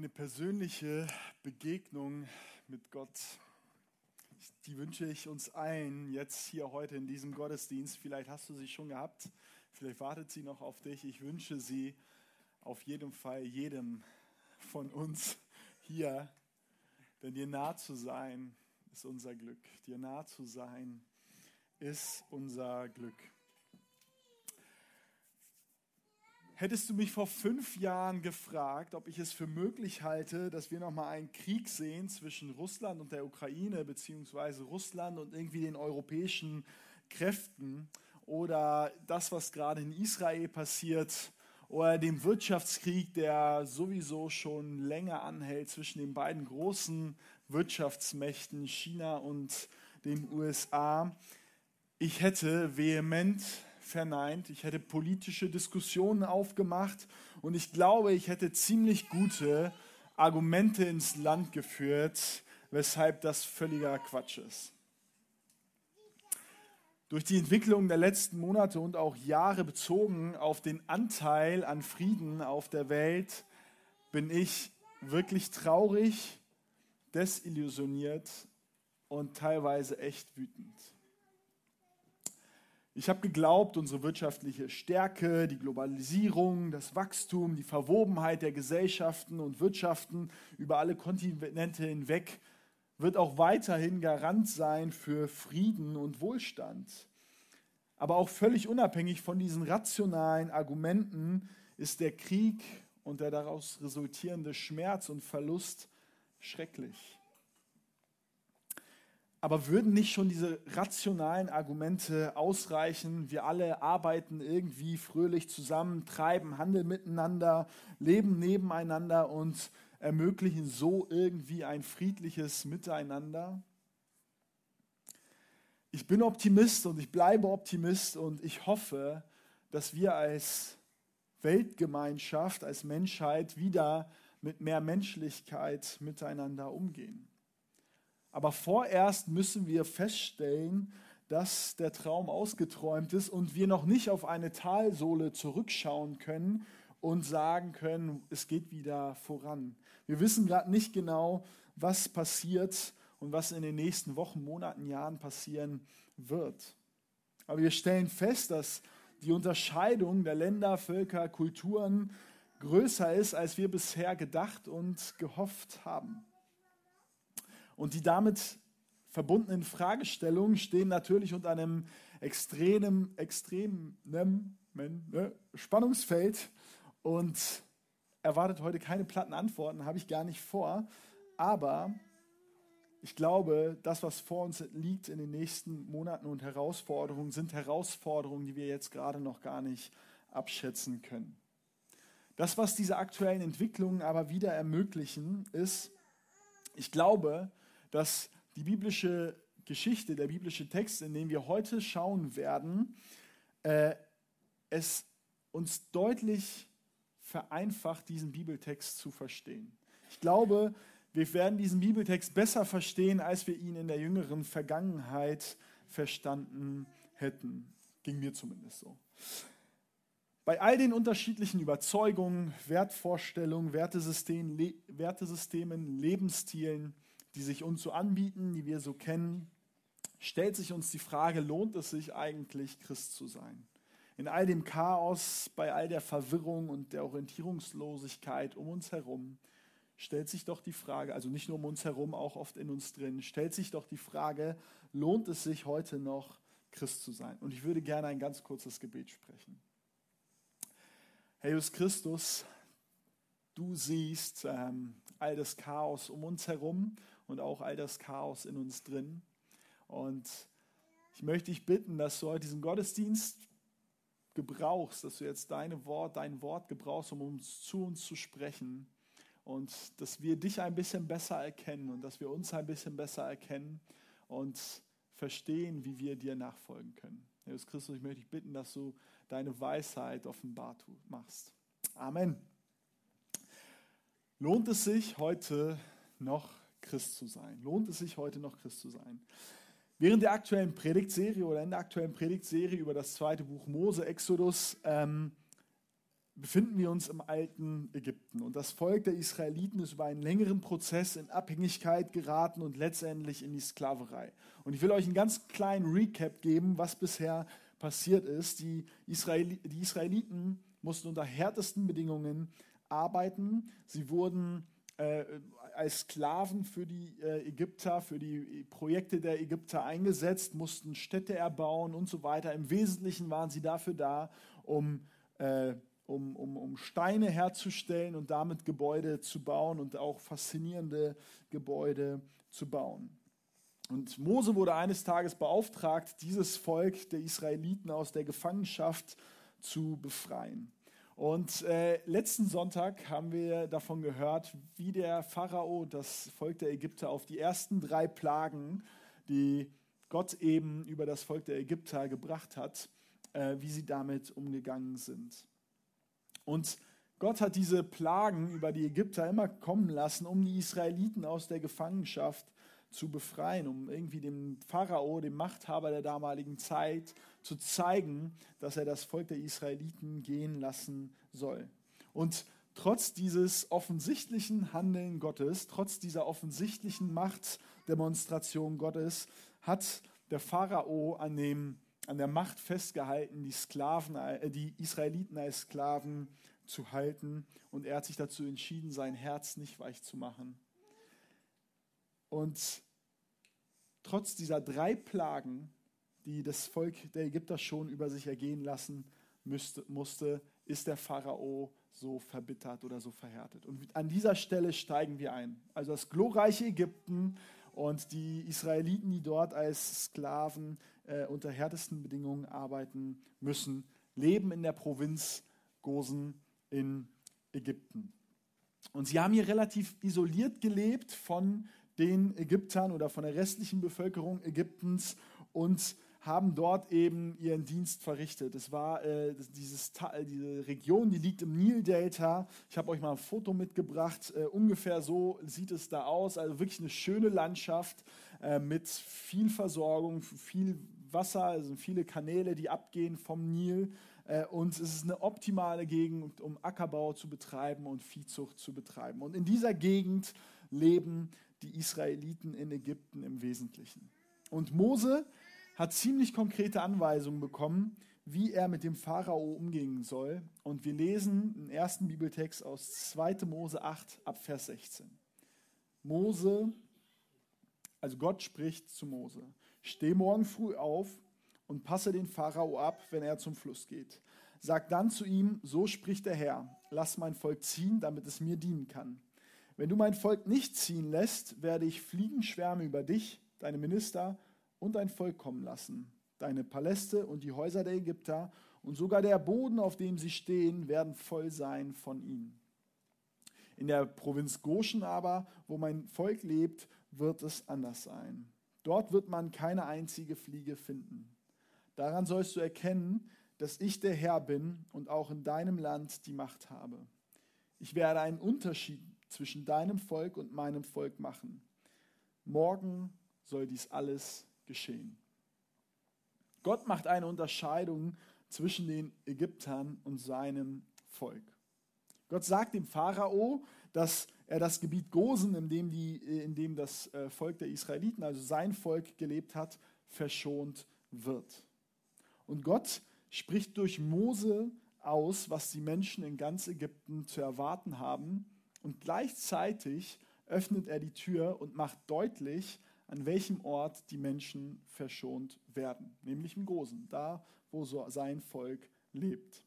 eine persönliche Begegnung mit Gott. Die wünsche ich uns allen jetzt hier heute in diesem Gottesdienst. Vielleicht hast du sie schon gehabt, vielleicht wartet sie noch auf dich. Ich wünsche sie auf jeden Fall jedem von uns hier, denn dir nah zu sein ist unser Glück. Dir nah zu sein ist unser Glück. Hättest du mich vor fünf Jahren gefragt, ob ich es für möglich halte, dass wir nochmal einen Krieg sehen zwischen Russland und der Ukraine, beziehungsweise Russland und irgendwie den europäischen Kräften oder das, was gerade in Israel passiert oder dem Wirtschaftskrieg, der sowieso schon länger anhält zwischen den beiden großen Wirtschaftsmächten China und den USA. Ich hätte vehement verneint, ich hätte politische Diskussionen aufgemacht und ich glaube, ich hätte ziemlich gute Argumente ins Land geführt, weshalb das völliger Quatsch ist. Durch die Entwicklung der letzten Monate und auch Jahre bezogen auf den Anteil an Frieden auf der Welt bin ich wirklich traurig, desillusioniert und teilweise echt wütend. Ich habe geglaubt, unsere wirtschaftliche Stärke, die Globalisierung, das Wachstum, die Verwobenheit der Gesellschaften und Wirtschaften über alle Kontinente hinweg wird auch weiterhin Garant sein für Frieden und Wohlstand. Aber auch völlig unabhängig von diesen rationalen Argumenten ist der Krieg und der daraus resultierende Schmerz und Verlust schrecklich. Aber würden nicht schon diese rationalen Argumente ausreichen? Wir alle arbeiten irgendwie fröhlich zusammen, treiben Handel miteinander, leben nebeneinander und ermöglichen so irgendwie ein friedliches Miteinander. Ich bin Optimist und ich bleibe Optimist und ich hoffe, dass wir als Weltgemeinschaft, als Menschheit wieder mit mehr Menschlichkeit miteinander umgehen. Aber vorerst müssen wir feststellen, dass der Traum ausgeträumt ist und wir noch nicht auf eine Talsohle zurückschauen können und sagen können, es geht wieder voran. Wir wissen gerade nicht genau, was passiert und was in den nächsten Wochen, Monaten, Jahren passieren wird. Aber wir stellen fest, dass die Unterscheidung der Länder, Völker, Kulturen größer ist, als wir bisher gedacht und gehofft haben. Und die damit verbundenen Fragestellungen stehen natürlich unter einem extremen, extremen ne, Spannungsfeld und erwartet heute keine platten Antworten, habe ich gar nicht vor. Aber ich glaube, das, was vor uns liegt in den nächsten Monaten und Herausforderungen, sind Herausforderungen, die wir jetzt gerade noch gar nicht abschätzen können. Das, was diese aktuellen Entwicklungen aber wieder ermöglichen, ist, ich glaube, dass die biblische Geschichte, der biblische Text, in den wir heute schauen werden, äh, es uns deutlich vereinfacht, diesen Bibeltext zu verstehen. Ich glaube, wir werden diesen Bibeltext besser verstehen, als wir ihn in der jüngeren Vergangenheit verstanden hätten. Ging mir zumindest so. Bei all den unterschiedlichen Überzeugungen, Wertvorstellungen, Wertesystemen, Wertesystemen Lebensstilen, die sich uns so anbieten, die wir so kennen, stellt sich uns die Frage, lohnt es sich eigentlich, Christ zu sein? In all dem Chaos, bei all der Verwirrung und der Orientierungslosigkeit um uns herum, stellt sich doch die Frage, also nicht nur um uns herum, auch oft in uns drin, stellt sich doch die Frage, lohnt es sich heute noch, Christ zu sein? Und ich würde gerne ein ganz kurzes Gebet sprechen. Herr Jesus Christus, du siehst ähm, all das Chaos um uns herum und auch all das Chaos in uns drin. Und ich möchte dich bitten, dass du heute diesen Gottesdienst gebrauchst, dass du jetzt deine Wort, dein Wort gebrauchst, um uns zu uns zu sprechen und dass wir dich ein bisschen besser erkennen und dass wir uns ein bisschen besser erkennen und verstehen, wie wir dir nachfolgen können. Jesus Christus, ich möchte dich bitten, dass du deine Weisheit offenbar machst. Amen. Lohnt es sich heute noch Christ zu sein? Lohnt es sich heute noch Christ zu sein? Während der aktuellen Predigtserie oder in der aktuellen Predigtserie über das zweite Buch Mose, Exodus, ähm, befinden wir uns im alten Ägypten. Und das Volk der Israeliten ist über einen längeren Prozess in Abhängigkeit geraten und letztendlich in die Sklaverei. Und ich will euch einen ganz kleinen Recap geben, was bisher passiert ist. Die, Israeli die Israeliten mussten unter härtesten Bedingungen arbeiten. Sie wurden äh, als Sklaven für die äh, Ägypter, für die Projekte der Ägypter eingesetzt, mussten Städte erbauen und so weiter. Im Wesentlichen waren sie dafür da, um, äh, um, um, um Steine herzustellen und damit Gebäude zu bauen und auch faszinierende Gebäude zu bauen. Und Mose wurde eines Tages beauftragt, dieses Volk der Israeliten aus der Gefangenschaft zu befreien. Und äh, letzten Sonntag haben wir davon gehört, wie der Pharao das Volk der Ägypter auf die ersten drei Plagen, die Gott eben über das Volk der Ägypter gebracht hat, äh, wie sie damit umgegangen sind. Und Gott hat diese Plagen über die Ägypter immer kommen lassen, um die Israeliten aus der Gefangenschaft zu befreien, um irgendwie dem Pharao, dem Machthaber der damaligen Zeit, zu zeigen, dass er das Volk der Israeliten gehen lassen soll. Und trotz dieses offensichtlichen Handeln Gottes, trotz dieser offensichtlichen Machtdemonstration Gottes, hat der Pharao an, dem, an der Macht festgehalten, die, Sklaven, äh, die Israeliten als Sklaven zu halten. Und er hat sich dazu entschieden, sein Herz nicht weich zu machen und trotz dieser drei Plagen, die das Volk der Ägypter schon über sich ergehen lassen müsste, musste, ist der Pharao so verbittert oder so verhärtet. Und an dieser Stelle steigen wir ein. Also das glorreiche Ägypten und die Israeliten, die dort als Sklaven äh, unter härtesten Bedingungen arbeiten müssen, leben in der Provinz Gosen in Ägypten. Und sie haben hier relativ isoliert gelebt von den Ägyptern oder von der restlichen Bevölkerung Ägyptens und haben dort eben ihren Dienst verrichtet. Es war äh, dieses, diese Region, die liegt im Nildelta. Ich habe euch mal ein Foto mitgebracht. Äh, ungefähr so sieht es da aus. Also wirklich eine schöne Landschaft äh, mit viel Versorgung, viel Wasser, also viele Kanäle, die abgehen vom Nil. Äh, und es ist eine optimale Gegend, um Ackerbau zu betreiben und Viehzucht zu betreiben. Und in dieser Gegend leben die Israeliten in Ägypten im Wesentlichen. Und Mose hat ziemlich konkrete Anweisungen bekommen, wie er mit dem Pharao umgehen soll. Und wir lesen den ersten Bibeltext aus 2. Mose 8 ab Vers 16. Mose, also Gott spricht zu Mose, steh morgen früh auf und passe den Pharao ab, wenn er zum Fluss geht. Sag dann zu ihm, so spricht der Herr, lass mein Volk ziehen, damit es mir dienen kann. Wenn du mein Volk nicht ziehen lässt, werde ich Fliegenschwärme über dich, deine Minister und dein Volk kommen lassen. Deine Paläste und die Häuser der Ägypter und sogar der Boden, auf dem sie stehen, werden voll sein von ihnen. In der Provinz Goshen aber, wo mein Volk lebt, wird es anders sein. Dort wird man keine einzige Fliege finden. Daran sollst du erkennen, dass ich der Herr bin und auch in deinem Land die Macht habe. Ich werde einen Unterschied zwischen deinem Volk und meinem Volk machen. Morgen soll dies alles geschehen. Gott macht eine Unterscheidung zwischen den Ägyptern und seinem Volk. Gott sagt dem Pharao, dass er das Gebiet Gosen, in dem, die, in dem das äh, Volk der Israeliten, also sein Volk, gelebt hat, verschont wird. Und Gott spricht durch Mose aus, was die Menschen in ganz Ägypten zu erwarten haben und gleichzeitig öffnet er die Tür und macht deutlich, an welchem Ort die Menschen verschont werden, nämlich im Gosen, da wo so sein Volk lebt.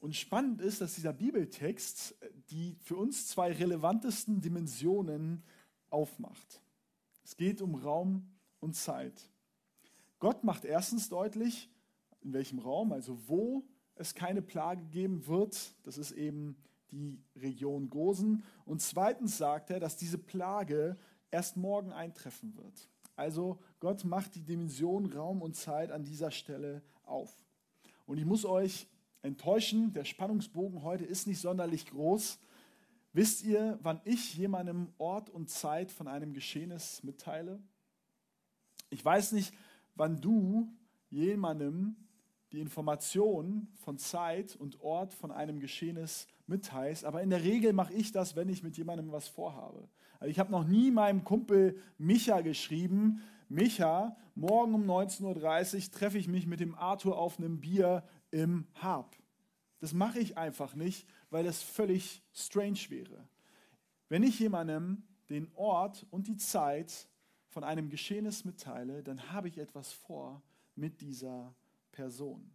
Und spannend ist, dass dieser Bibeltext die für uns zwei relevantesten Dimensionen aufmacht. Es geht um Raum und Zeit. Gott macht erstens deutlich, in welchem Raum, also wo es keine Plage geben wird. Das ist eben die Region Gosen. Und zweitens sagt er, dass diese Plage erst morgen eintreffen wird. Also Gott macht die Dimension Raum und Zeit an dieser Stelle auf. Und ich muss euch enttäuschen, der Spannungsbogen heute ist nicht sonderlich groß. Wisst ihr, wann ich jemandem Ort und Zeit von einem Geschehnis mitteile? Ich weiß nicht, wann du jemandem die Information von Zeit und Ort von einem Geschehnis mitteilst. Aber in der Regel mache ich das, wenn ich mit jemandem was vorhabe. Also ich habe noch nie meinem Kumpel Micha geschrieben, Micha, morgen um 19.30 Uhr treffe ich mich mit dem Arthur auf einem Bier im Hab. Das mache ich einfach nicht, weil das völlig strange wäre. Wenn ich jemandem den Ort und die Zeit von einem Geschehnis mitteile, dann habe ich etwas vor mit dieser Person.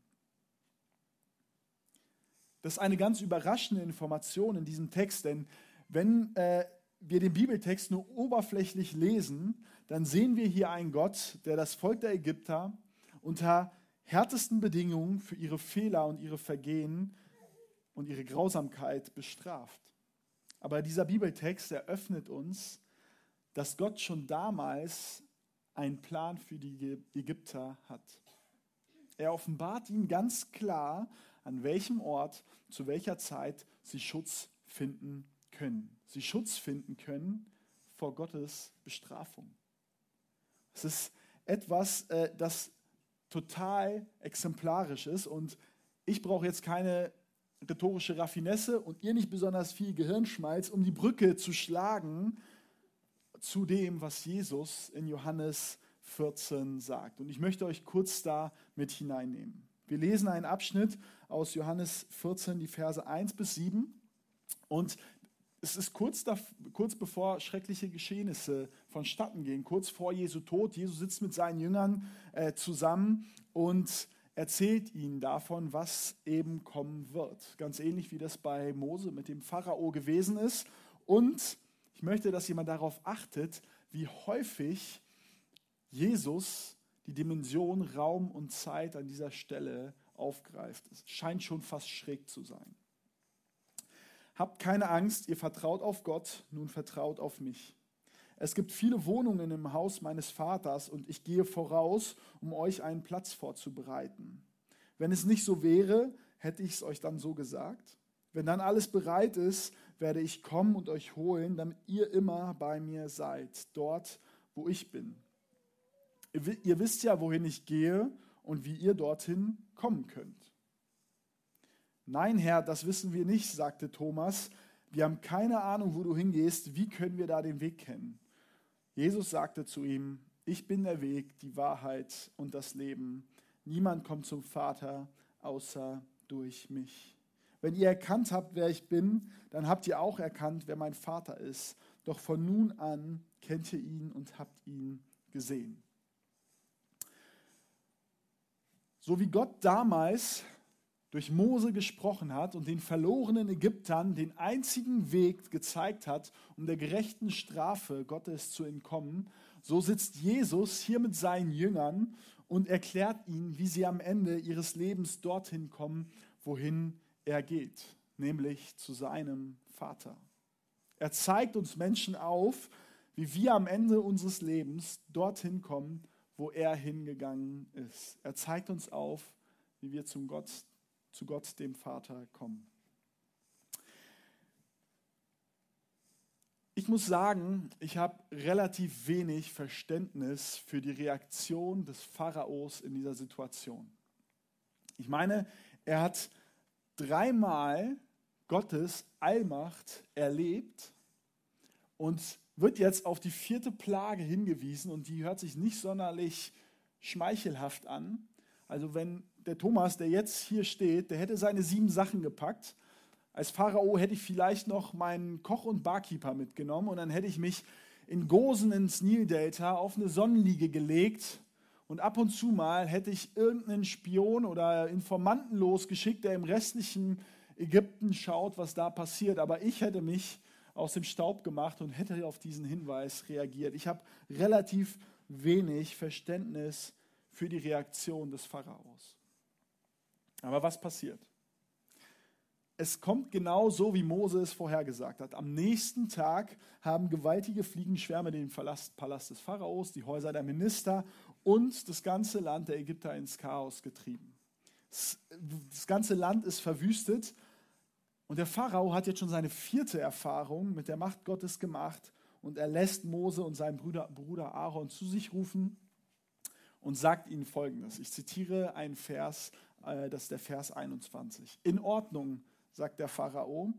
Das ist eine ganz überraschende Information in diesem Text, denn wenn äh, wir den Bibeltext nur oberflächlich lesen, dann sehen wir hier einen Gott, der das Volk der Ägypter unter härtesten Bedingungen für ihre Fehler und ihre Vergehen und ihre Grausamkeit bestraft. Aber dieser Bibeltext eröffnet uns, dass Gott schon damals einen Plan für die Ägypter hat. Er offenbart ihnen ganz klar, an welchem Ort, zu welcher Zeit sie Schutz finden können. Sie Schutz finden können vor Gottes Bestrafung. Es ist etwas, äh, das total exemplarisch ist und ich brauche jetzt keine rhetorische Raffinesse und ihr nicht besonders viel Gehirnschmalz, um die Brücke zu schlagen zu dem, was Jesus in Johannes 14 sagt. Und ich möchte euch kurz da mit hineinnehmen. Wir lesen einen Abschnitt aus Johannes 14, die Verse 1 bis 7. Und es ist kurz, da, kurz bevor schreckliche Geschehnisse vonstatten gehen, kurz vor Jesu Tod. Jesus sitzt mit seinen Jüngern äh, zusammen und erzählt ihnen davon, was eben kommen wird. Ganz ähnlich wie das bei Mose mit dem Pharao gewesen ist. Und ich möchte, dass jemand darauf achtet, wie häufig Jesus die Dimension Raum und Zeit an dieser Stelle aufgreift. Es scheint schon fast schräg zu sein. Habt keine Angst, ihr vertraut auf Gott, nun vertraut auf mich. Es gibt viele Wohnungen im Haus meines Vaters und ich gehe voraus, um euch einen Platz vorzubereiten. Wenn es nicht so wäre, hätte ich es euch dann so gesagt. Wenn dann alles bereit ist, werde ich kommen und euch holen, damit ihr immer bei mir seid, dort, wo ich bin. Ihr wisst ja, wohin ich gehe und wie ihr dorthin kommen könnt. Nein, Herr, das wissen wir nicht, sagte Thomas. Wir haben keine Ahnung, wo du hingehst. Wie können wir da den Weg kennen? Jesus sagte zu ihm, ich bin der Weg, die Wahrheit und das Leben. Niemand kommt zum Vater außer durch mich. Wenn ihr erkannt habt, wer ich bin, dann habt ihr auch erkannt, wer mein Vater ist. Doch von nun an kennt ihr ihn und habt ihn gesehen. So wie Gott damals durch Mose gesprochen hat und den verlorenen Ägyptern den einzigen Weg gezeigt hat, um der gerechten Strafe Gottes zu entkommen, so sitzt Jesus hier mit seinen Jüngern und erklärt ihnen, wie sie am Ende ihres Lebens dorthin kommen, wohin er geht, nämlich zu seinem Vater. Er zeigt uns Menschen auf, wie wir am Ende unseres Lebens dorthin kommen, wo er hingegangen ist. Er zeigt uns auf, wie wir zum Gott, zu Gott, dem Vater, kommen. Ich muss sagen, ich habe relativ wenig Verständnis für die Reaktion des Pharaos in dieser Situation. Ich meine, er hat dreimal Gottes Allmacht erlebt und wird jetzt auf die vierte Plage hingewiesen und die hört sich nicht sonderlich schmeichelhaft an. Also wenn der Thomas, der jetzt hier steht, der hätte seine sieben Sachen gepackt. Als Pharao hätte ich vielleicht noch meinen Koch und Barkeeper mitgenommen und dann hätte ich mich in Gosen ins Nildelta auf eine Sonnenliege gelegt und ab und zu mal hätte ich irgendeinen Spion oder Informanten losgeschickt, der im restlichen Ägypten schaut, was da passiert. Aber ich hätte mich aus dem Staub gemacht und hätte auf diesen Hinweis reagiert. Ich habe relativ wenig Verständnis für die Reaktion des Pharaos. Aber was passiert? Es kommt genau so, wie Mose es vorhergesagt hat. Am nächsten Tag haben gewaltige Fliegenschwärme den Palast des Pharaos, die Häuser der Minister und das ganze Land der Ägypter ins Chaos getrieben. Das ganze Land ist verwüstet und der Pharao hat jetzt schon seine vierte Erfahrung mit der Macht Gottes gemacht und er lässt Mose und seinen Bruder, Bruder Aaron zu sich rufen und sagt ihnen folgendes. Ich zitiere einen Vers äh, das ist der Vers 21. In Ordnung, sagt der Pharao,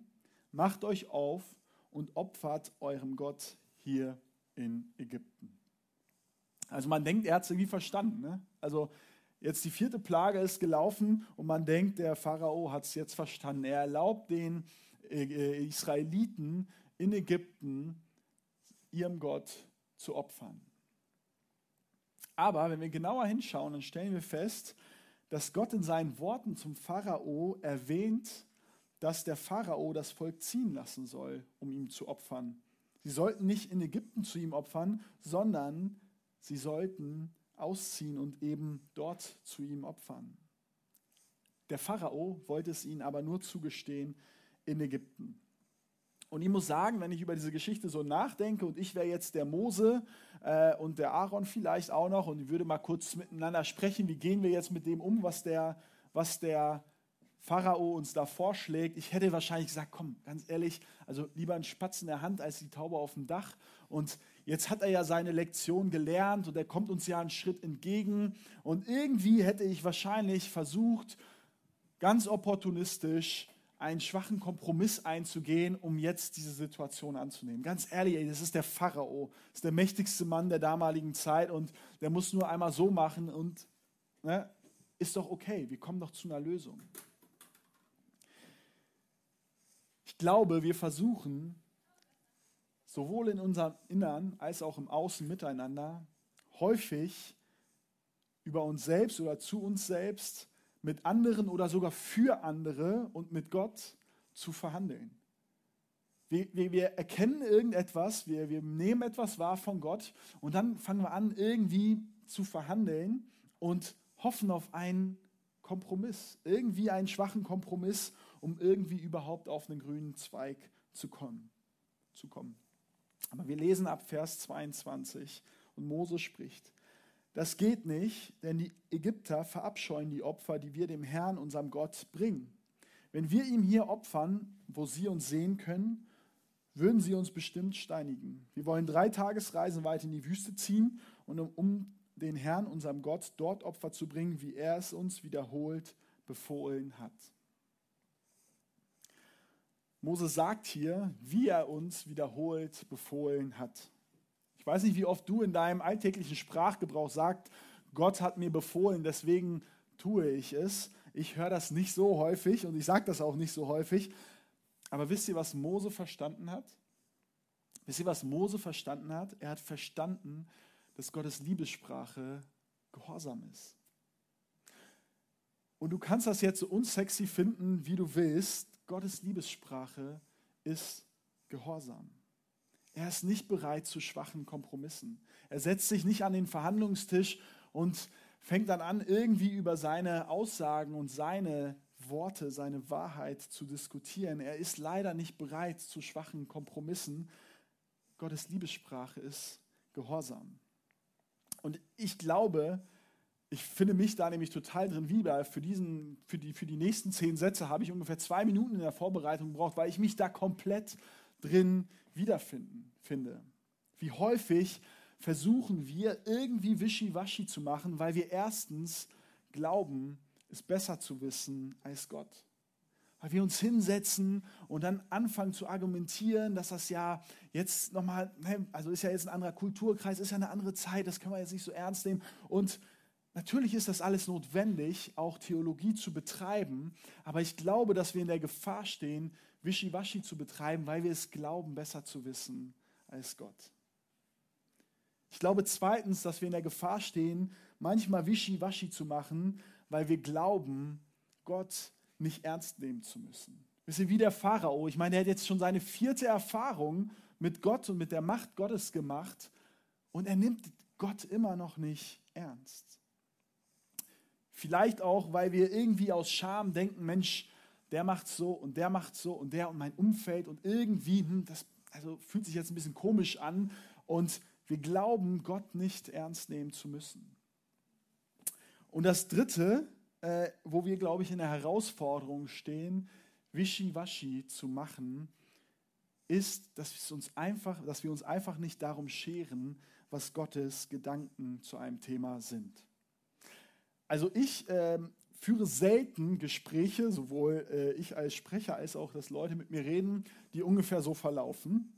macht euch auf und opfert eurem Gott hier in Ägypten. Also man denkt, er hat es irgendwie verstanden. Ne? Also jetzt die vierte Plage ist gelaufen und man denkt, der Pharao hat es jetzt verstanden. Er erlaubt den äh, Israeliten in Ägypten ihrem Gott zu opfern. Aber wenn wir genauer hinschauen, dann stellen wir fest, dass Gott in seinen Worten zum Pharao erwähnt, dass der Pharao das Volk ziehen lassen soll, um ihm zu opfern. Sie sollten nicht in Ägypten zu ihm opfern, sondern sie sollten ausziehen und eben dort zu ihm opfern. Der Pharao wollte es ihnen aber nur zugestehen in Ägypten. Und ich muss sagen, wenn ich über diese Geschichte so nachdenke und ich wäre jetzt der Mose äh, und der Aaron vielleicht auch noch und ich würde mal kurz miteinander sprechen, wie gehen wir jetzt mit dem um, was der, was der Pharao uns da vorschlägt. Ich hätte wahrscheinlich gesagt, komm, ganz ehrlich, also lieber ein Spatz in der Hand als die Taube auf dem Dach. Und jetzt hat er ja seine Lektion gelernt und er kommt uns ja einen Schritt entgegen. Und irgendwie hätte ich wahrscheinlich versucht, ganz opportunistisch einen schwachen Kompromiss einzugehen, um jetzt diese Situation anzunehmen. Ganz ehrlich, ey, das ist der Pharao, das ist der mächtigste Mann der damaligen Zeit und der muss nur einmal so machen und ne, ist doch okay, wir kommen doch zu einer Lösung. Ich glaube, wir versuchen sowohl in unserem Innern als auch im Außen miteinander häufig über uns selbst oder zu uns selbst mit anderen oder sogar für andere und mit Gott zu verhandeln. Wir, wir, wir erkennen irgendetwas, wir, wir nehmen etwas wahr von Gott und dann fangen wir an, irgendwie zu verhandeln und hoffen auf einen Kompromiss, irgendwie einen schwachen Kompromiss, um irgendwie überhaupt auf einen grünen Zweig zu kommen. Zu kommen. Aber wir lesen ab Vers 22 und Mose spricht. Das geht nicht, denn die Ägypter verabscheuen die Opfer, die wir dem Herrn, unserem Gott, bringen. Wenn wir ihm hier opfern, wo sie uns sehen können, würden sie uns bestimmt steinigen. Wir wollen drei Tagesreisen weit in die Wüste ziehen, und um, um den Herrn, unserem Gott, dort Opfer zu bringen, wie er es uns wiederholt befohlen hat. Mose sagt hier, wie er uns wiederholt befohlen hat. Ich weiß nicht, wie oft du in deinem alltäglichen Sprachgebrauch sagst, Gott hat mir befohlen, deswegen tue ich es. Ich höre das nicht so häufig und ich sage das auch nicht so häufig. Aber wisst ihr, was Mose verstanden hat? Wisst ihr, was Mose verstanden hat? Er hat verstanden, dass Gottes Liebessprache Gehorsam ist. Und du kannst das jetzt so unsexy finden, wie du willst. Gottes Liebessprache ist Gehorsam. Er ist nicht bereit zu schwachen Kompromissen. Er setzt sich nicht an den Verhandlungstisch und fängt dann an, irgendwie über seine Aussagen und seine Worte, seine Wahrheit zu diskutieren. Er ist leider nicht bereit zu schwachen Kompromissen. Gottes Liebessprache ist Gehorsam. Und ich glaube, ich finde mich da nämlich total drin wieder. Für, diesen, für, die, für die nächsten zehn Sätze habe ich ungefähr zwei Minuten in der Vorbereitung gebraucht, weil ich mich da komplett drin wiederfinden finde. Wie häufig versuchen wir irgendwie wischiwaschi zu machen, weil wir erstens glauben, es besser zu wissen als Gott. Weil wir uns hinsetzen und dann anfangen zu argumentieren, dass das ja jetzt nochmal, also ist ja jetzt ein anderer Kulturkreis, ist ja eine andere Zeit, das können wir jetzt nicht so ernst nehmen. Und natürlich ist das alles notwendig, auch Theologie zu betreiben, aber ich glaube, dass wir in der Gefahr stehen, Wischiwaschi zu betreiben, weil wir es glauben, besser zu wissen als Gott. Ich glaube zweitens, dass wir in der Gefahr stehen, manchmal Wischiwaschi zu machen, weil wir glauben, Gott nicht ernst nehmen zu müssen. Wir sind wie der Pharao. Ich meine, er hat jetzt schon seine vierte Erfahrung mit Gott und mit der Macht Gottes gemacht und er nimmt Gott immer noch nicht ernst. Vielleicht auch, weil wir irgendwie aus Scham denken, Mensch, der macht so und der macht so und der und mein Umfeld und irgendwie, hm, das also fühlt sich jetzt ein bisschen komisch an und wir glauben, Gott nicht ernst nehmen zu müssen. Und das Dritte, äh, wo wir, glaube ich, in der Herausforderung stehen, Wischiwaschi zu machen, ist, dass, uns einfach, dass wir uns einfach nicht darum scheren, was Gottes Gedanken zu einem Thema sind. Also ich äh, führe selten Gespräche, sowohl äh, ich als Sprecher als auch, dass Leute mit mir reden, die ungefähr so verlaufen.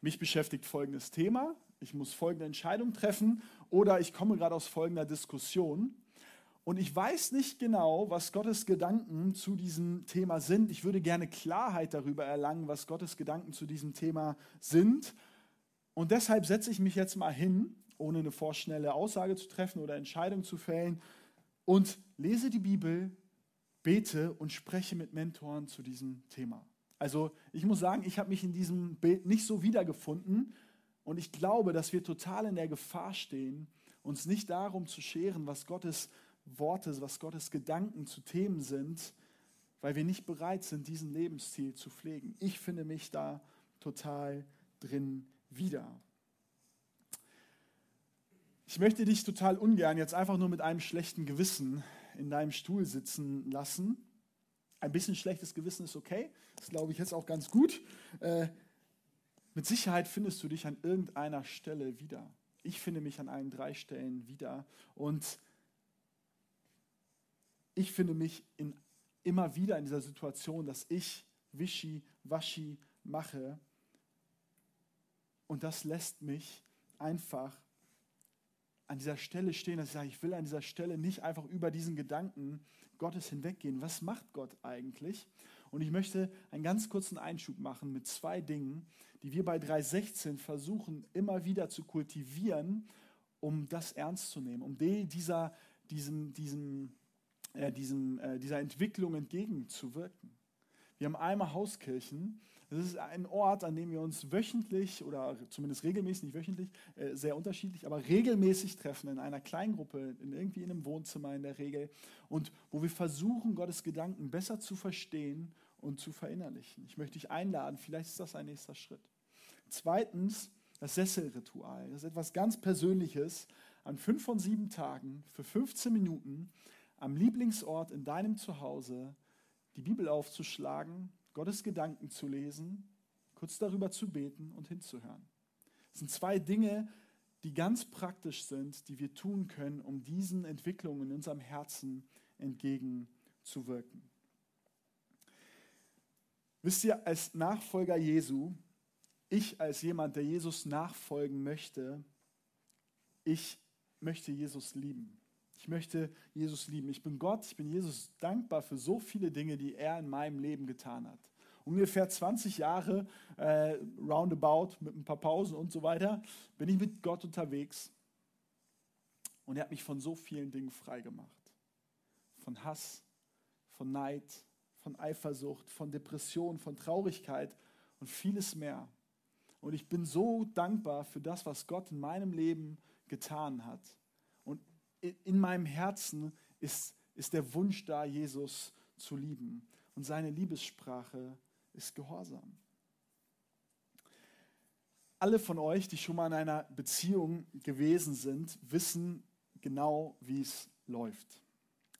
Mich beschäftigt folgendes Thema, ich muss folgende Entscheidung treffen oder ich komme gerade aus folgender Diskussion und ich weiß nicht genau, was Gottes Gedanken zu diesem Thema sind. Ich würde gerne Klarheit darüber erlangen, was Gottes Gedanken zu diesem Thema sind. Und deshalb setze ich mich jetzt mal hin, ohne eine vorschnelle Aussage zu treffen oder Entscheidung zu fällen und lese die Bibel, bete und spreche mit Mentoren zu diesem Thema. Also ich muss sagen, ich habe mich in diesem Bild nicht so wiedergefunden und ich glaube, dass wir total in der Gefahr stehen, uns nicht darum zu scheren, was Gottes Worte, was Gottes Gedanken zu Themen sind, weil wir nicht bereit sind, diesen Lebensstil zu pflegen. Ich finde mich da total drin wieder. Ich möchte dich total ungern jetzt einfach nur mit einem schlechten Gewissen in deinem Stuhl sitzen lassen. Ein bisschen schlechtes Gewissen ist okay, das glaube ich jetzt auch ganz gut. Äh, mit Sicherheit findest du dich an irgendeiner Stelle wieder. Ich finde mich an allen drei Stellen wieder. Und ich finde mich in, immer wieder in dieser Situation, dass ich wischi-waschi mache. Und das lässt mich einfach an dieser Stelle stehen, dass ich sage, ich will an dieser Stelle nicht einfach über diesen Gedanken Gottes hinweggehen. Was macht Gott eigentlich? Und ich möchte einen ganz kurzen Einschub machen mit zwei Dingen, die wir bei 316 versuchen immer wieder zu kultivieren, um das ernst zu nehmen, um dieser, diesem, diesem, äh, diesem, äh, dieser Entwicklung entgegenzuwirken. Wir haben einmal Hauskirchen, das ist ein Ort, an dem wir uns wöchentlich oder zumindest regelmäßig, nicht wöchentlich, äh, sehr unterschiedlich, aber regelmäßig treffen in einer Kleingruppe, in irgendwie in einem Wohnzimmer in der Regel und wo wir versuchen, Gottes Gedanken besser zu verstehen und zu verinnerlichen. Ich möchte dich einladen, vielleicht ist das ein nächster Schritt. Zweitens, das Sesselritual. Das ist etwas ganz Persönliches. An fünf von sieben Tagen für 15 Minuten am Lieblingsort in deinem Zuhause die Bibel aufzuschlagen Gottes Gedanken zu lesen, kurz darüber zu beten und hinzuhören. Das sind zwei Dinge, die ganz praktisch sind, die wir tun können, um diesen Entwicklungen in unserem Herzen entgegenzuwirken. Wisst ihr, als Nachfolger Jesu, ich als jemand, der Jesus nachfolgen möchte, ich möchte Jesus lieben. Ich möchte Jesus lieben. Ich bin Gott, ich bin Jesus dankbar für so viele Dinge, die er in meinem Leben getan hat. Ungefähr 20 Jahre äh, roundabout mit ein paar Pausen und so weiter bin ich mit Gott unterwegs. Und er hat mich von so vielen Dingen frei gemacht. Von Hass, von Neid, von Eifersucht, von Depression, von Traurigkeit und vieles mehr. Und ich bin so dankbar für das, was Gott in meinem Leben getan hat in meinem Herzen ist, ist der Wunsch da, Jesus zu lieben. Und seine Liebessprache ist Gehorsam. Alle von euch, die schon mal in einer Beziehung gewesen sind, wissen genau, wie es läuft.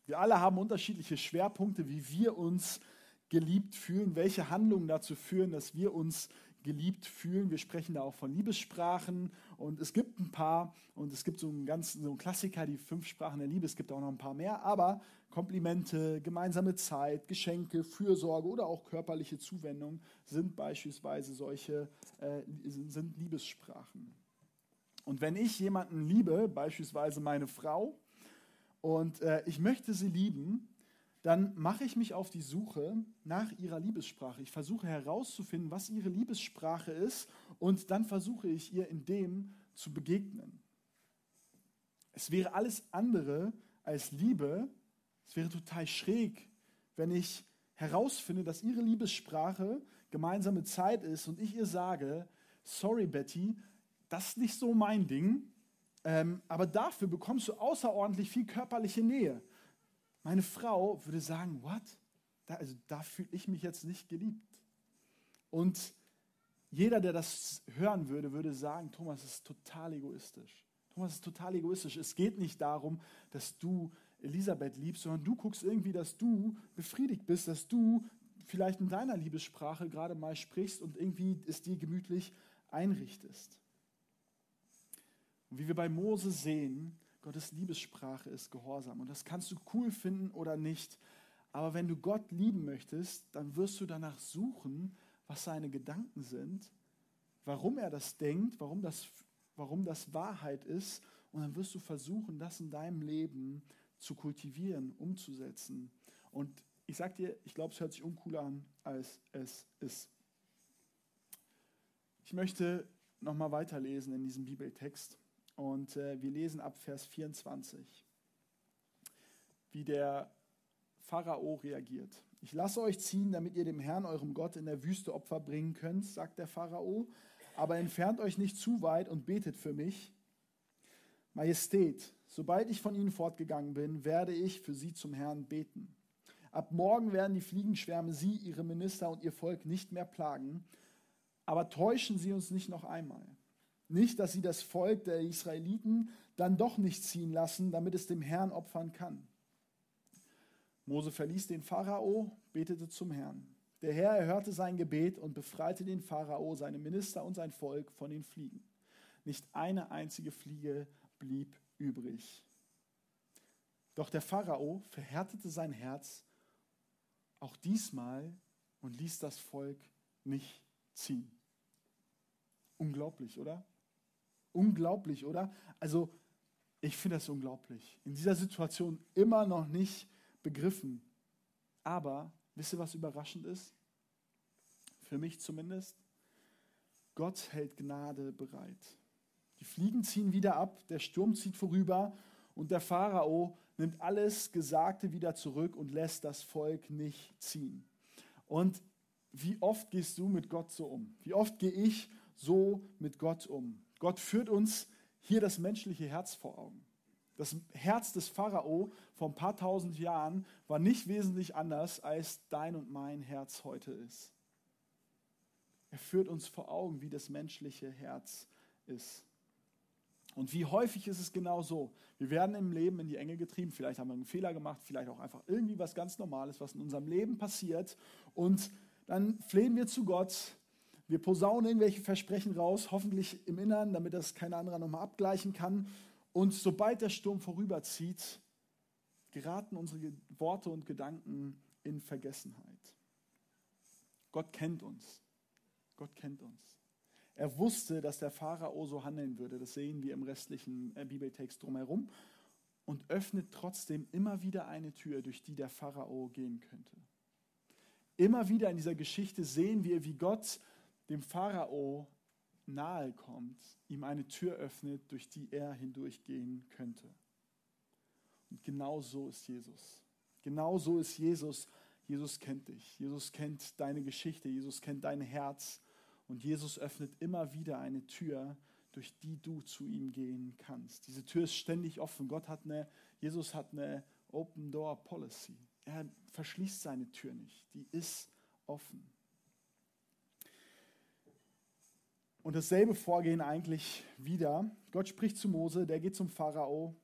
Wir alle haben unterschiedliche Schwerpunkte, wie wir uns geliebt fühlen, welche Handlungen dazu führen, dass wir uns geliebt fühlen. Wir sprechen da auch von Liebessprachen und es gibt ein paar und es gibt so einen ganz so einen Klassiker, die fünf Sprachen der Liebe. Es gibt auch noch ein paar mehr, aber Komplimente, gemeinsame Zeit, Geschenke, Fürsorge oder auch körperliche Zuwendung sind beispielsweise solche äh, sind Liebessprachen. Und wenn ich jemanden liebe, beispielsweise meine Frau, und äh, ich möchte sie lieben, dann mache ich mich auf die Suche nach ihrer Liebessprache. Ich versuche herauszufinden, was ihre Liebessprache ist und dann versuche ich ihr in dem zu begegnen. Es wäre alles andere als Liebe. Es wäre total schräg, wenn ich herausfinde, dass ihre Liebessprache gemeinsame Zeit ist und ich ihr sage, sorry Betty, das ist nicht so mein Ding, ähm, aber dafür bekommst du außerordentlich viel körperliche Nähe. Meine Frau würde sagen, what? Da, also, da fühle ich mich jetzt nicht geliebt. Und jeder, der das hören würde, würde sagen, Thomas ist total egoistisch. Thomas ist total egoistisch. Es geht nicht darum, dass du Elisabeth liebst, sondern du guckst irgendwie, dass du befriedigt bist, dass du vielleicht in deiner Liebessprache gerade mal sprichst und irgendwie es dir gemütlich einrichtest. Und wie wir bei Mose sehen, Gottes Liebessprache ist Gehorsam. Und das kannst du cool finden oder nicht. Aber wenn du Gott lieben möchtest, dann wirst du danach suchen, was seine Gedanken sind, warum er das denkt, warum das, warum das Wahrheit ist. Und dann wirst du versuchen, das in deinem Leben zu kultivieren, umzusetzen. Und ich sage dir, ich glaube, es hört sich uncooler an, als es ist. Ich möchte nochmal weiterlesen in diesem Bibeltext. Und äh, wir lesen ab Vers 24, wie der Pharao reagiert. Ich lasse euch ziehen, damit ihr dem Herrn, eurem Gott, in der Wüste Opfer bringen könnt, sagt der Pharao. Aber entfernt euch nicht zu weit und betet für mich. Majestät, sobald ich von ihnen fortgegangen bin, werde ich für sie zum Herrn beten. Ab morgen werden die Fliegenschwärme sie, ihre Minister und ihr Volk nicht mehr plagen. Aber täuschen sie uns nicht noch einmal. Nicht, dass sie das Volk der Israeliten dann doch nicht ziehen lassen, damit es dem Herrn opfern kann. Mose verließ den Pharao, betete zum Herrn. Der Herr erhörte sein Gebet und befreite den Pharao, seine Minister und sein Volk von den Fliegen. Nicht eine einzige Fliege blieb übrig. Doch der Pharao verhärtete sein Herz auch diesmal und ließ das Volk nicht ziehen. Unglaublich, oder? Unglaublich, oder? Also, ich finde das unglaublich. In dieser Situation immer noch nicht begriffen. Aber, wisst ihr, was überraschend ist? Für mich zumindest. Gott hält Gnade bereit. Die Fliegen ziehen wieder ab, der Sturm zieht vorüber und der Pharao nimmt alles Gesagte wieder zurück und lässt das Volk nicht ziehen. Und wie oft gehst du mit Gott so um? Wie oft gehe ich so mit Gott um? Gott führt uns hier das menschliche Herz vor Augen. Das Herz des Pharao vor ein paar tausend Jahren war nicht wesentlich anders, als dein und mein Herz heute ist. Er führt uns vor Augen, wie das menschliche Herz ist. Und wie häufig ist es genau so? Wir werden im Leben in die Enge getrieben, vielleicht haben wir einen Fehler gemacht, vielleicht auch einfach irgendwie was ganz Normales, was in unserem Leben passiert. Und dann flehen wir zu Gott, wir posaunen irgendwelche Versprechen raus, hoffentlich im Innern, damit das kein anderer nochmal abgleichen kann. Und sobald der Sturm vorüberzieht, geraten unsere Worte und Gedanken in Vergessenheit. Gott kennt uns. Gott kennt uns. Er wusste, dass der Pharao so handeln würde. Das sehen wir im restlichen äh, Bibeltext drumherum. Und öffnet trotzdem immer wieder eine Tür, durch die der Pharao gehen könnte. Immer wieder in dieser Geschichte sehen wir, wie Gott dem Pharao nahe kommt, ihm eine Tür öffnet, durch die er hindurchgehen könnte. Und genau so ist Jesus. Genau so ist Jesus. Jesus kennt dich. Jesus kennt deine Geschichte. Jesus kennt dein Herz. Und Jesus öffnet immer wieder eine Tür, durch die du zu ihm gehen kannst. Diese Tür ist ständig offen. Gott hat eine, Jesus hat eine Open Door Policy. Er verschließt seine Tür nicht. Die ist offen. Und dasselbe Vorgehen eigentlich wieder. Gott spricht zu Mose, der geht zum Pharao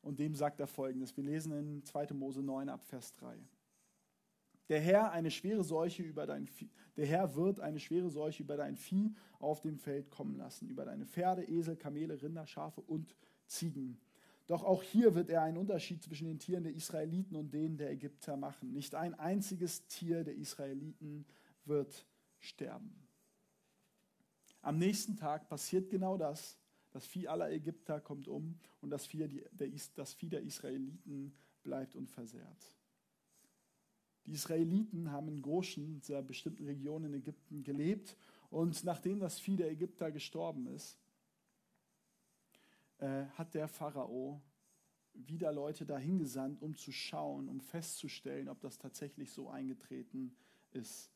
und dem sagt er folgendes. Wir lesen in 2. Mose 9 ab Vers 3. Der Herr, eine schwere Seuche über dein Vieh, der Herr wird eine schwere Seuche über dein Vieh auf dem Feld kommen lassen, über deine Pferde, Esel, Kamele, Rinder, Schafe und Ziegen. Doch auch hier wird er einen Unterschied zwischen den Tieren der Israeliten und denen der Ägypter machen. Nicht ein einziges Tier der Israeliten wird sterben. Am nächsten Tag passiert genau das. Das Vieh aller Ägypter kommt um und das Vieh der, das Vieh der Israeliten bleibt unversehrt. Die Israeliten haben in Goshen, dieser bestimmten Region in Ägypten, gelebt und nachdem das Vieh der Ägypter gestorben ist, äh, hat der Pharao wieder Leute dahin gesandt, um zu schauen, um festzustellen, ob das tatsächlich so eingetreten ist.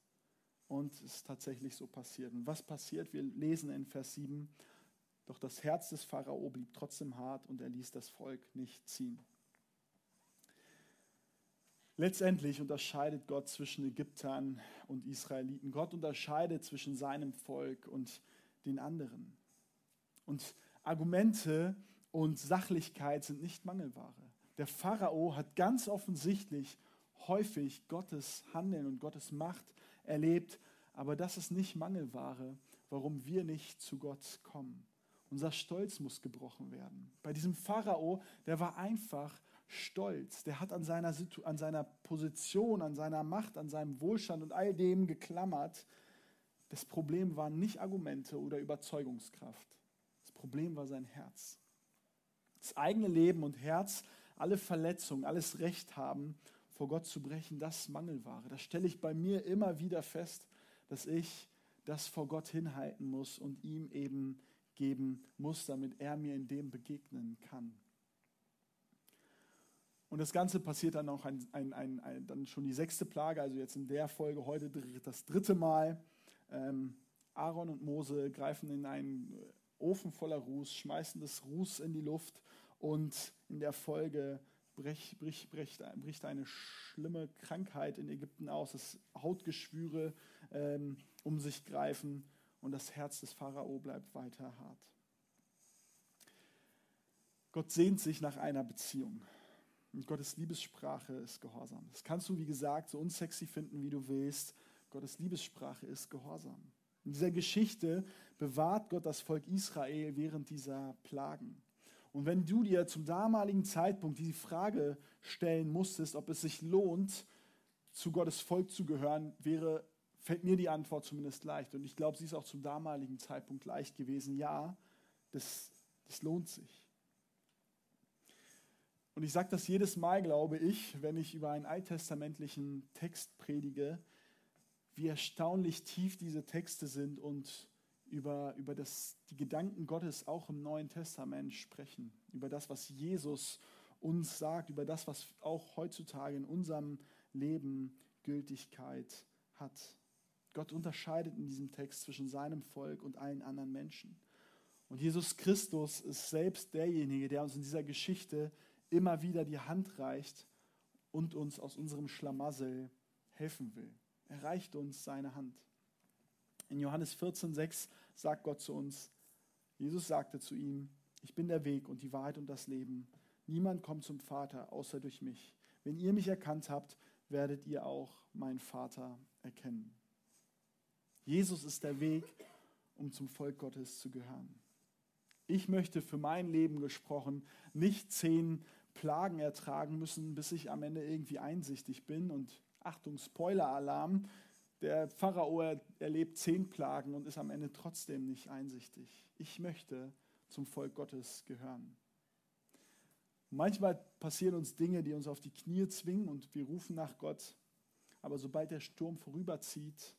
Und es ist tatsächlich so passiert. Und was passiert? Wir lesen in Vers 7, doch das Herz des Pharao blieb trotzdem hart und er ließ das Volk nicht ziehen. Letztendlich unterscheidet Gott zwischen Ägyptern und Israeliten. Gott unterscheidet zwischen seinem Volk und den anderen. Und Argumente und Sachlichkeit sind nicht Mangelware. Der Pharao hat ganz offensichtlich häufig Gottes Handeln und Gottes Macht erlebt, aber das ist nicht Mangelware, warum wir nicht zu Gott kommen. Unser Stolz muss gebrochen werden. Bei diesem Pharao, der war einfach stolz. Der hat an seiner, Situ an seiner Position, an seiner Macht, an seinem Wohlstand und all dem geklammert. Das Problem waren nicht Argumente oder Überzeugungskraft. Das Problem war sein Herz. Das eigene Leben und Herz, alle Verletzungen, alles Recht haben, vor Gott zu brechen, das Mangelware. Das stelle ich bei mir immer wieder fest, dass ich das vor Gott hinhalten muss und ihm eben geben muss, damit er mir in dem begegnen kann. Und das Ganze passiert dann auch ein, ein, ein, dann schon die sechste Plage, also jetzt in der Folge heute das dritte Mal. Ähm, Aaron und Mose greifen in einen Ofen voller Ruß, schmeißen das Ruß in die Luft und in der Folge bricht, bricht, bricht, bricht eine schlimme Krankheit in Ägypten aus, dass Hautgeschwüre ähm, um sich greifen und das Herz des Pharao bleibt weiter hart. Gott sehnt sich nach einer Beziehung. Und Gottes Liebessprache ist Gehorsam. Das kannst du, wie gesagt, so unsexy finden, wie du willst. Gottes Liebessprache ist Gehorsam. In dieser Geschichte bewahrt Gott das Volk Israel während dieser Plagen. Und wenn du dir zum damaligen Zeitpunkt die Frage stellen musstest, ob es sich lohnt, zu Gottes Volk zu gehören, wäre, fällt mir die Antwort zumindest leicht. Und ich glaube, sie ist auch zum damaligen Zeitpunkt leicht gewesen. Ja, das, das lohnt sich. Und ich sage das jedes Mal, glaube ich, wenn ich über einen alttestamentlichen Text predige, wie erstaunlich tief diese Texte sind und über, über das, die Gedanken Gottes auch im Neuen Testament sprechen, über das, was Jesus uns sagt, über das, was auch heutzutage in unserem Leben Gültigkeit hat. Gott unterscheidet in diesem Text zwischen seinem Volk und allen anderen Menschen. Und Jesus Christus ist selbst derjenige, der uns in dieser Geschichte immer wieder die Hand reicht und uns aus unserem Schlamassel helfen will. Er reicht uns seine Hand. In Johannes 14,6 sagt Gott zu uns, Jesus sagte zu ihm, ich bin der Weg und die Wahrheit und das Leben. Niemand kommt zum Vater außer durch mich. Wenn ihr mich erkannt habt, werdet ihr auch meinen Vater erkennen. Jesus ist der Weg, um zum Volk Gottes zu gehören. Ich möchte für mein Leben gesprochen nicht zehn Plagen ertragen müssen, bis ich am Ende irgendwie einsichtig bin. Und Achtung, Spoiler-Alarm, der Pharao erlebt zehn Plagen und ist am Ende trotzdem nicht einsichtig. Ich möchte zum Volk Gottes gehören. Manchmal passieren uns Dinge, die uns auf die Knie zwingen und wir rufen nach Gott. Aber sobald der Sturm vorüberzieht,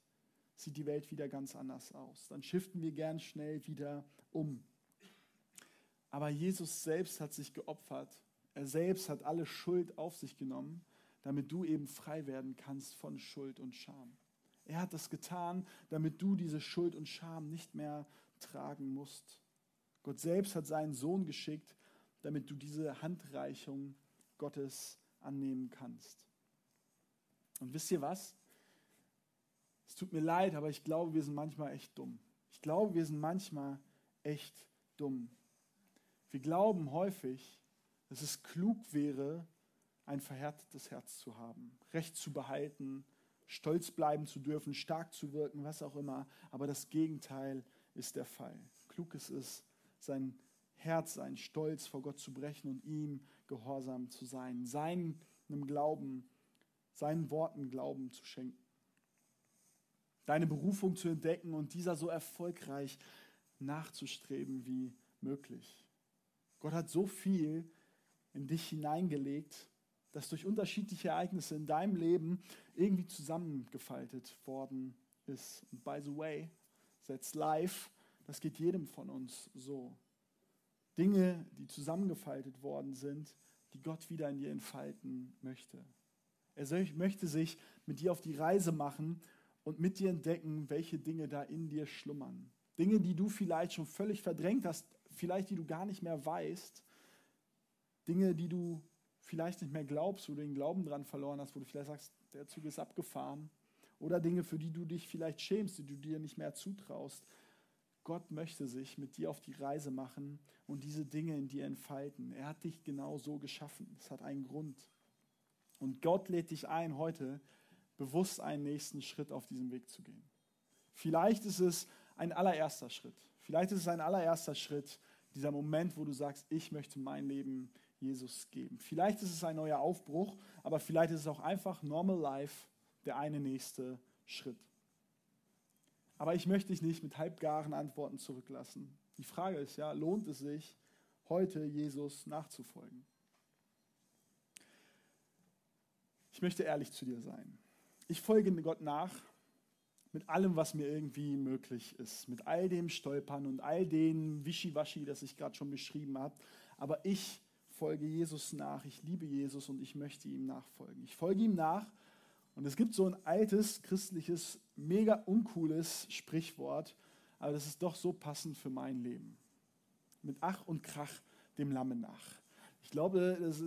sieht die Welt wieder ganz anders aus. Dann shiften wir gern schnell wieder um. Aber Jesus selbst hat sich geopfert. Er selbst hat alle Schuld auf sich genommen, damit du eben frei werden kannst von Schuld und Scham. Er hat das getan, damit du diese Schuld und Scham nicht mehr tragen musst. Gott selbst hat seinen Sohn geschickt, damit du diese Handreichung Gottes annehmen kannst. Und wisst ihr was? Es tut mir leid, aber ich glaube, wir sind manchmal echt dumm. Ich glaube, wir sind manchmal echt dumm. Wir glauben häufig, dass es klug wäre, ein verhärtetes Herz zu haben, Recht zu behalten, stolz bleiben zu dürfen, stark zu wirken, was auch immer. Aber das Gegenteil ist der Fall. Klug ist es, sein Herz, sein Stolz vor Gott zu brechen und ihm gehorsam zu sein, seinem Glauben, seinen Worten Glauben zu schenken. Deine Berufung zu entdecken und dieser so erfolgreich nachzustreben wie möglich. Gott hat so viel in dich hineingelegt, das durch unterschiedliche Ereignisse in deinem Leben irgendwie zusammengefaltet worden ist. Und by the way, that's life, das geht jedem von uns so. Dinge, die zusammengefaltet worden sind, die Gott wieder in dir entfalten möchte. Er möchte sich mit dir auf die Reise machen und mit dir entdecken, welche Dinge da in dir schlummern. Dinge, die du vielleicht schon völlig verdrängt hast, vielleicht die du gar nicht mehr weißt. Dinge, die du vielleicht nicht mehr glaubst, wo du den Glauben dran verloren hast, wo du vielleicht sagst, der Zug ist abgefahren. Oder Dinge, für die du dich vielleicht schämst, die du dir nicht mehr zutraust. Gott möchte sich mit dir auf die Reise machen und diese Dinge in dir entfalten. Er hat dich genau so geschaffen. Es hat einen Grund. Und Gott lädt dich ein, heute bewusst einen nächsten Schritt auf diesem Weg zu gehen. Vielleicht ist es ein allererster Schritt. Vielleicht ist es ein allererster Schritt, dieser Moment, wo du sagst, ich möchte mein Leben Jesus geben. Vielleicht ist es ein neuer Aufbruch, aber vielleicht ist es auch einfach normal life, der eine nächste Schritt. Aber ich möchte dich nicht mit halbgaren Antworten zurücklassen. Die Frage ist ja, lohnt es sich, heute Jesus nachzufolgen? Ich möchte ehrlich zu dir sein. Ich folge Gott nach mit allem, was mir irgendwie möglich ist, mit all dem Stolpern und all dem Wischiwaschi, das ich gerade schon beschrieben habe. Aber ich folge Jesus nach, ich liebe Jesus und ich möchte ihm nachfolgen. Ich folge ihm nach und es gibt so ein altes, christliches, mega uncooles Sprichwort, aber das ist doch so passend für mein Leben. Mit Ach und Krach dem Lamme nach. Ich glaube, das,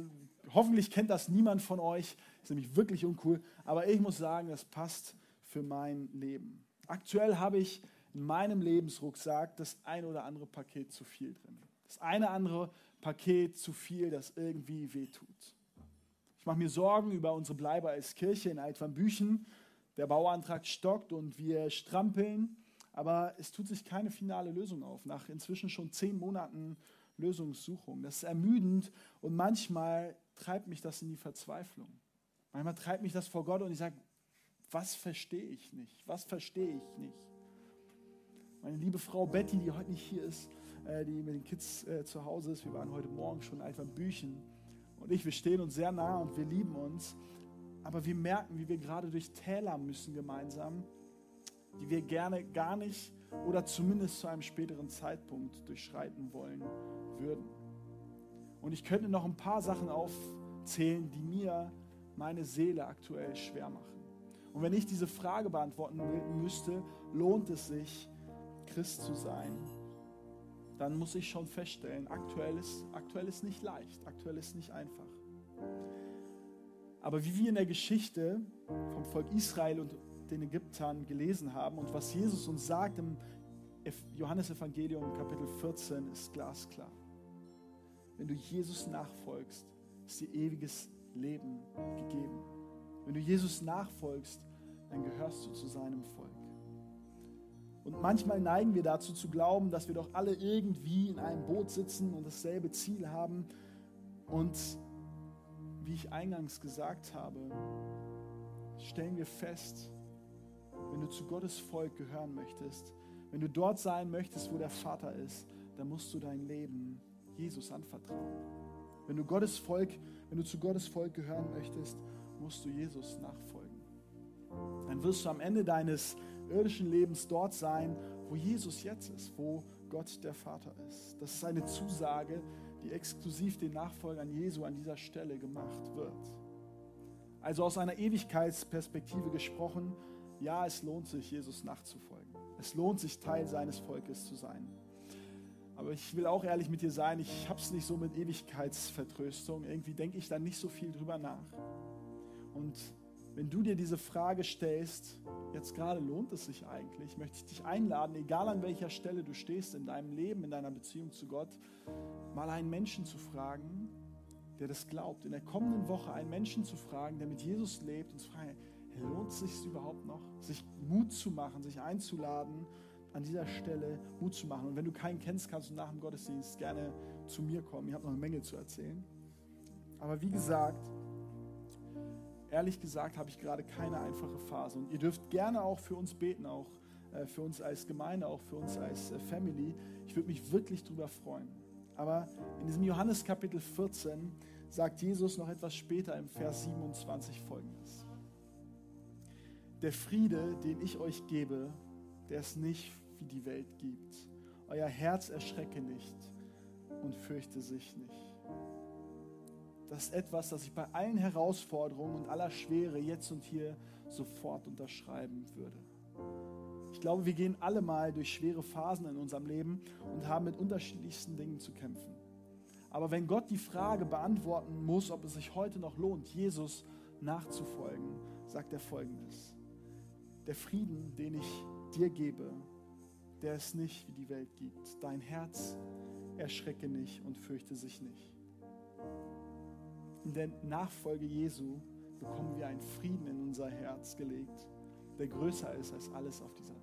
hoffentlich kennt das niemand von euch, ist nämlich wirklich uncool, aber ich muss sagen, das passt für mein Leben. Aktuell habe ich in meinem Lebensrucksack das ein oder andere Paket zu viel drin. Das eine andere Paket zu viel, das irgendwie wehtut. Ich mache mir Sorgen über unsere Bleibe als Kirche in Altwambüchen. Der Bauantrag stockt und wir strampeln, aber es tut sich keine finale Lösung auf. Nach inzwischen schon zehn Monaten Lösungssuchung. Das ist ermüdend und manchmal treibt mich das in die Verzweiflung. Manchmal treibt mich das vor Gott und ich sage, was verstehe ich nicht? Was verstehe ich nicht? Meine liebe Frau Betty, die heute nicht hier ist, die mit den Kids äh, zu Hause ist, wir waren heute Morgen schon einfach Büchen und ich, wir stehen uns sehr nah und wir lieben uns, aber wir merken, wie wir gerade durch Täler müssen gemeinsam, die wir gerne gar nicht oder zumindest zu einem späteren Zeitpunkt durchschreiten wollen würden. Und ich könnte noch ein paar Sachen aufzählen, die mir meine Seele aktuell schwer machen. Und wenn ich diese Frage beantworten müsste, lohnt es sich, Christ zu sein, dann muss ich schon feststellen, aktuell ist, aktuell ist nicht leicht, aktuell ist nicht einfach. Aber wie wir in der Geschichte vom Volk Israel und den Ägyptern gelesen haben und was Jesus uns sagt im Johannesevangelium Kapitel 14, ist glasklar. Wenn du Jesus nachfolgst, ist dir ewiges Leben gegeben. Wenn du Jesus nachfolgst, dann gehörst du zu seinem Volk. Und manchmal neigen wir dazu zu glauben, dass wir doch alle irgendwie in einem Boot sitzen und dasselbe Ziel haben. Und wie ich eingangs gesagt habe, stellen wir fest, wenn du zu Gottes Volk gehören möchtest, wenn du dort sein möchtest, wo der Vater ist, dann musst du dein Leben Jesus anvertrauen. Wenn du Gottes Volk, wenn du zu Gottes Volk gehören möchtest, musst du Jesus nachfolgen. Dann wirst du am Ende deines irdischen Lebens dort sein, wo Jesus jetzt ist, wo Gott der Vater ist. Das ist eine Zusage, die exklusiv den Nachfolgern Jesu an dieser Stelle gemacht wird. Also aus einer Ewigkeitsperspektive gesprochen, ja, es lohnt sich, Jesus nachzufolgen. Es lohnt sich, Teil seines Volkes zu sein. Aber ich will auch ehrlich mit dir sein, ich habe es nicht so mit Ewigkeitsvertröstung. Irgendwie denke ich da nicht so viel drüber nach. Und wenn du dir diese Frage stellst, jetzt gerade lohnt es sich eigentlich, möchte ich dich einladen, egal an welcher Stelle du stehst in deinem Leben, in deiner Beziehung zu Gott, mal einen Menschen zu fragen, der das glaubt. In der kommenden Woche einen Menschen zu fragen, der mit Jesus lebt und zu fragen, lohnt es sich überhaupt noch, sich Mut zu machen, sich einzuladen, an dieser Stelle Mut zu machen. Und wenn du keinen kennst, kannst du nach dem Gottesdienst gerne zu mir kommen. Ich habe noch eine Menge zu erzählen. Aber wie gesagt, ehrlich gesagt habe ich gerade keine einfache Phase. Und ihr dürft gerne auch für uns beten, auch äh, für uns als Gemeinde, auch für uns als äh, Family. Ich würde mich wirklich darüber freuen. Aber in diesem Johannes Kapitel 14 sagt Jesus noch etwas später im Vers 27 folgendes. Der Friede, den ich euch gebe, der ist nicht wie die Welt gibt. Euer Herz erschrecke nicht und fürchte sich nicht das ist etwas, das ich bei allen Herausforderungen und aller Schwere jetzt und hier sofort unterschreiben würde. Ich glaube, wir gehen alle mal durch schwere Phasen in unserem Leben und haben mit unterschiedlichsten Dingen zu kämpfen. Aber wenn Gott die Frage beantworten muss, ob es sich heute noch lohnt, Jesus nachzufolgen, sagt er folgendes. Der Frieden, den ich dir gebe, der ist nicht, wie die Welt gibt. Dein Herz erschrecke nicht und fürchte sich nicht. In der Nachfolge Jesu bekommen wir einen Frieden in unser Herz gelegt, der größer ist als alles auf dieser Welt.